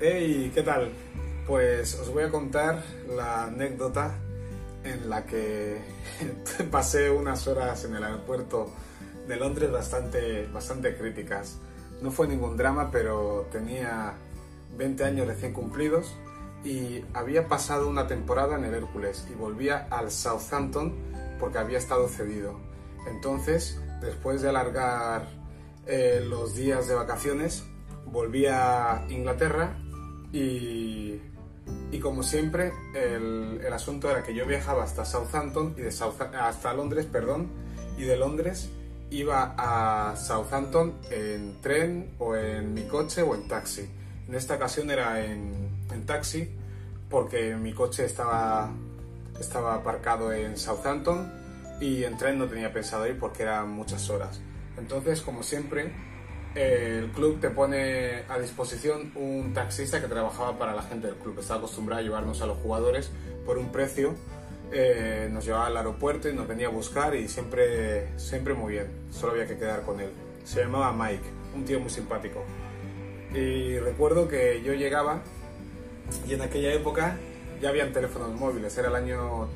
Hey, ¿qué tal? Pues os voy a contar la anécdota en la que pasé unas horas en el aeropuerto de Londres bastante, bastante críticas. No fue ningún drama, pero tenía 20 años recién cumplidos y había pasado una temporada en el Hércules y volvía al Southampton porque había estado cedido. Entonces, después de alargar eh, los días de vacaciones, volví a Inglaterra y, como siempre el, el, asunto era que yo viajaba hasta Southampton y de hasta Londres, perdón, y de Londres iba a Southampton en tren o en mi coche o en taxi. En esta ocasión era en, en taxi porque mi coche estaba, estaba aparcado en Southampton y en tren no tenía pensado ir porque eran muchas horas. Entonces, como siempre, el club te pone a disposición un taxista que trabajaba para la gente del club. Estaba acostumbrado a llevarnos a los jugadores por un precio. Eh, nos llevaba al aeropuerto y nos venía a buscar y siempre, siempre muy bien. Solo había que quedar con él. Se llamaba Mike, un tío muy simpático. Y recuerdo que yo llegaba y en aquella época ya habían teléfonos móviles. Era el año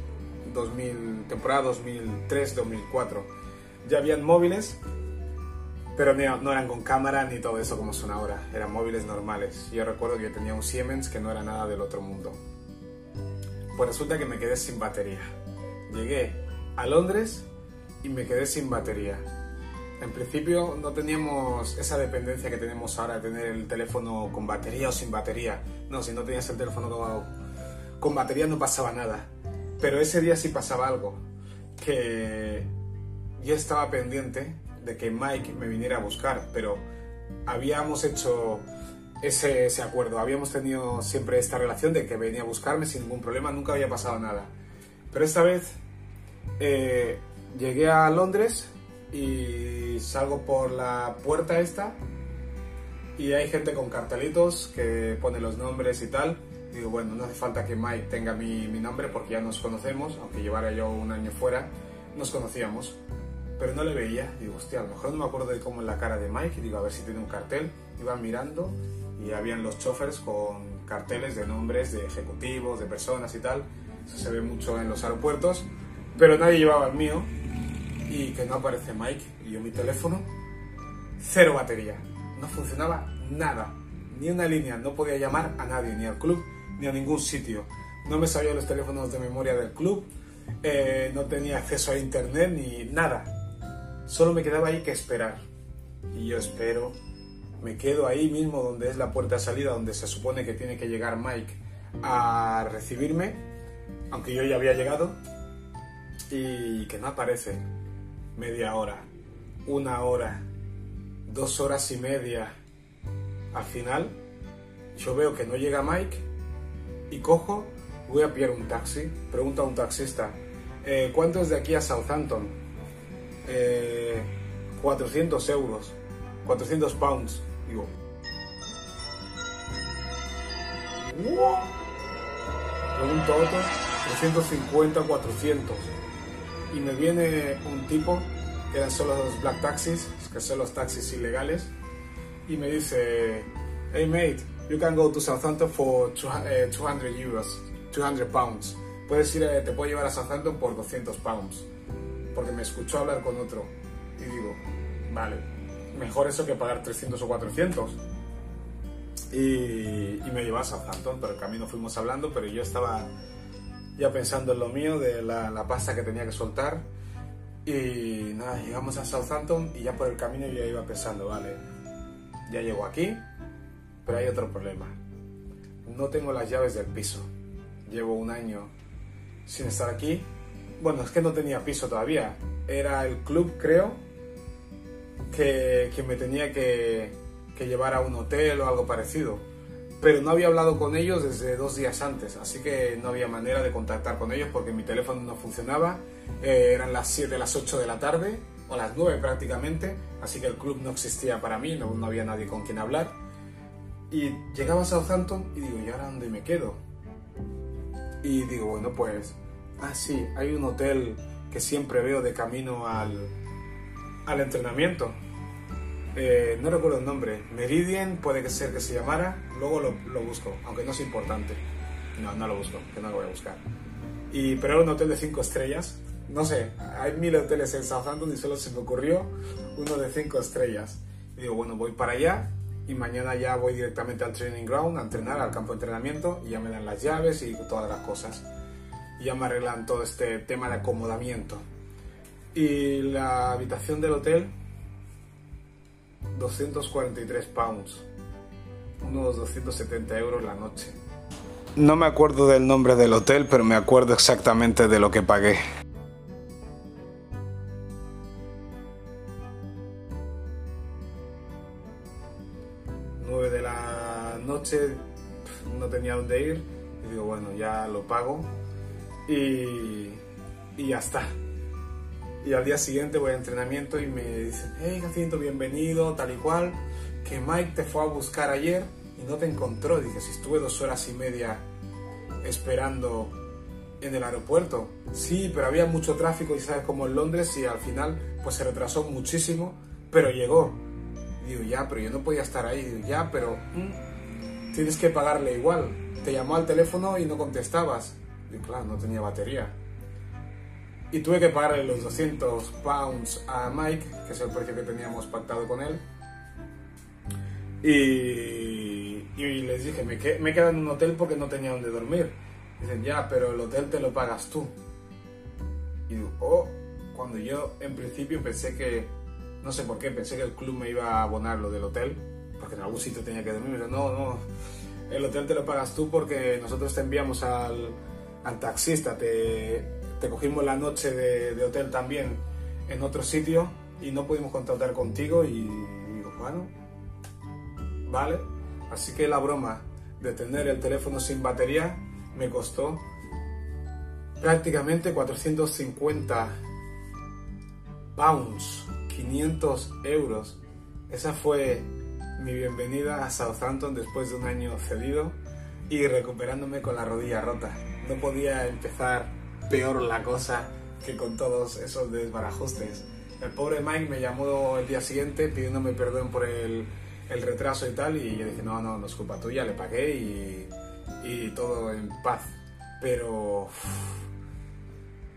2000, temporada 2003-2004. Ya habían móviles pero no, eran con cámara ni todo eso como son ahora, eran móviles normales. Yo recuerdo que yo tenía un Siemens que no era nada del otro mundo. Pues resulta que me quedé sin batería. Llegué a Londres y me quedé sin batería. En principio no teníamos esa dependencia que tenemos ahora de tener el teléfono con batería o sin batería. No, si no tenías el teléfono con, con batería no pasaba nada. Pero ese día sí pasaba algo. Que yo estaba pendiente de que Mike me viniera a buscar, pero habíamos hecho ese, acuerdo, habíamos tenido siempre esta relación de que venía a buscarme sin ningún problema, nunca había pasado nada. Pero esta vez eh, llegué a Londres y salgo por la puerta esta y hay gente con cartelitos que pone los nombres y tal. Digo, bueno, no hace falta que Mike tenga mi, mi nombre porque ya nos conocemos, aunque llevara yo un año fuera, nos conocíamos pero no le veía. Digo, hostia, a lo mejor no me acuerdo de cómo en la cara de Mike. Digo, a ver si tiene un cartel. Iba mirando y habían los chofers con carteles de nombres de ejecutivos, de personas y tal. Eso se ve mucho en los aeropuertos, pero nadie llevaba el mío. Y que no aparece Mike. Y yo mi teléfono, cero batería. No funcionaba nada. Ni una línea. No podía llamar a nadie, ni al club, ni a ningún sitio. No me sabía los teléfonos de memoria del club. Eh, no tenía acceso a internet ni nada Solo me quedaba ahí que esperar. Y yo espero, me quedo ahí mismo donde es la puerta de salida, donde se supone que tiene que llegar Mike a recibirme, aunque yo ya había llegado, y que no aparece. Media hora, una hora, dos horas y media. Al final, yo veo que no llega Mike y cojo, voy a pillar un taxi, pregunto a un taxista, eh, ¿cuánto es de aquí a Southampton? 400 eh, euros, 400 pounds. Digo, Pregunto otro, 350, 400. Y me viene un tipo, que eran solo los black taxis, que son los taxis ilegales, y me dice, hey mate, you can go to Southampton for 200 eh, euros, 200 pounds. Puedes ir, te puedo llevar a Southampton por 200 pounds porque me escuchó hablar con otro. Y digo, vale, mejor eso que pagar 300 o 400. Y, y me llevó a Southampton, pero el camino fuimos hablando, pero yo estaba ya pensando en lo mío, de la, la pasta que tenía que soltar. Y nada, llegamos a Southampton y ya por el camino yo ya iba pensando, vale, ya llego aquí, pero hay otro problema. No tengo las llaves del piso. Llevo un año sin estar aquí bueno, es que no tenía piso todavía. Era el club, creo, que, que me tenía que, que, llevar a un hotel o algo parecido. Pero no había hablado con ellos desde dos días antes, así que no había manera de contactar con ellos porque mi teléfono no funcionaba. Eh, eran las 7, las 8 de la tarde, o las 9 prácticamente, así que el club no existía para mí, no, no había nadie con quien hablar. Y llegaba a Southampton y digo, ¿y ahora dónde me quedo? Y digo, bueno, pues ah, sí, hay un hotel que siempre veo de camino al, al entrenamiento. Eh, no recuerdo el nombre. Meridian puede que ser que se llamara. Luego lo, lo, busco, aunque no es importante. No, no lo busco, que no lo voy a buscar. Y, pero era un hotel de 5 estrellas. No sé, hay mil hoteles en Southampton y solo se me ocurrió uno de 5 estrellas. Y digo, bueno, voy para allá y mañana ya voy directamente al training ground a entrenar, al campo de entrenamiento y ya me dan las llaves y todas las cosas. Y ya me arreglan todo este tema de acomodamiento. Y la habitación del hotel 243 pounds, unos 270 euros la noche. No me acuerdo del nombre del hotel, pero me acuerdo exactamente de lo que pagué. 9 de la noche, no tenía dónde ir, y digo, bueno, ya lo pago y, y ya está. Y al día siguiente voy a entrenamiento y me dicen, hey Jacinto, bienvenido, tal y cual, que Mike te fue a buscar ayer y no te encontró. Dije, si estuve dos horas y media esperando en el aeropuerto. Sí, pero había mucho tráfico y sabes como en Londres y al final pues se retrasó muchísimo, pero llegó. digo, ya, pero yo no podía estar ahí. Digo, ya, pero mm, tienes que pagarle igual. Te llamó al teléfono y no contestabas. Digo, claro, no tenía batería y tuve que pagarle los 200 pounds a Mike, que es el precio que teníamos pactado con él. Y, y les dije, me, me he quedado en un hotel porque no tenía donde dormir. Dicen, ya, pero el hotel te lo pagas tú. Y digo, oh, cuando yo en principio pensé que, no sé por qué, pensé que el club me iba a abonar lo del hotel, porque en algún sitio tenía que dormir. no, no, el hotel te lo pagas tú porque nosotros te enviamos al, al taxista, te, cogimos la noche de, hotel también en otro sitio y no pudimos contactar contigo y digo, bueno, vale. Así que la broma de tener el teléfono sin batería me costó prácticamente 450 pounds, 500 euros. Esa fue mi bienvenida a Southampton después de un año cedido y recuperándome con la rodilla rota. No podía empezar peor la cosa que con todos esos desbarajustes. El pobre Mike me llamó el día siguiente pidiéndome perdón por el, el retraso y tal, y yo dije, no, no, no es culpa tuya, le pagué y, y todo en paz. Pero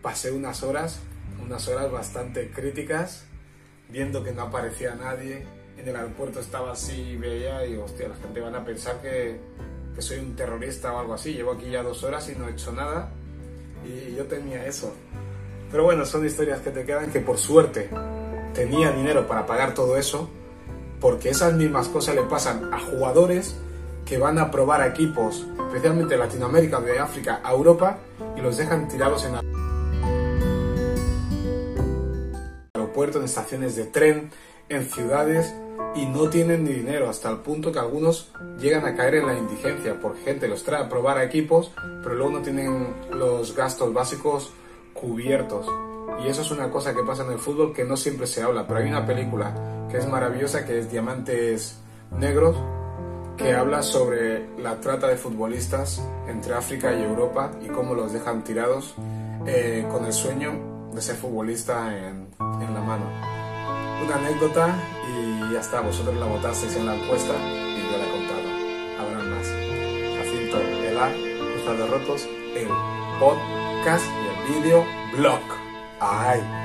pasé unas horas, unas horas bastante críticas, viendo que no aparecía nadie. En el aeropuerto estaba así, veía y, hostia, la gente van a pensar que, que soy un terrorista o algo así. Llevo aquí ya dos horas y no he hecho nada y yo tenía eso. Pero bueno, son historias que te quedan que por suerte tenía dinero para pagar todo eso, porque esas mismas cosas le pasan a jugadores que van a probar equipos, especialmente de Latinoamérica, de África, a Europa, y los dejan tirados en aeropuertos, en estaciones de tren, en ciudades, y no tienen ni dinero, hasta el punto que algunos llegan a caer en la indigencia, porque gente los trae a probar a equipos, pero luego no tienen los gastos básicos cubiertos. Y eso es una cosa que pasa en el fútbol que no siempre se habla, pero hay una película que es maravillosa, que es Diamantes Negros, que habla sobre la trata de futbolistas entre África y Europa y cómo los dejan tirados eh, con el sueño de ser futbolista en, en la mano. Una anécdota y ya está, vosotros la votasteis en la encuesta y yo la he contado. Habrá más. Jacinto Ela, Cruzado Rotos, el podcast y el video blog. ¡Ay!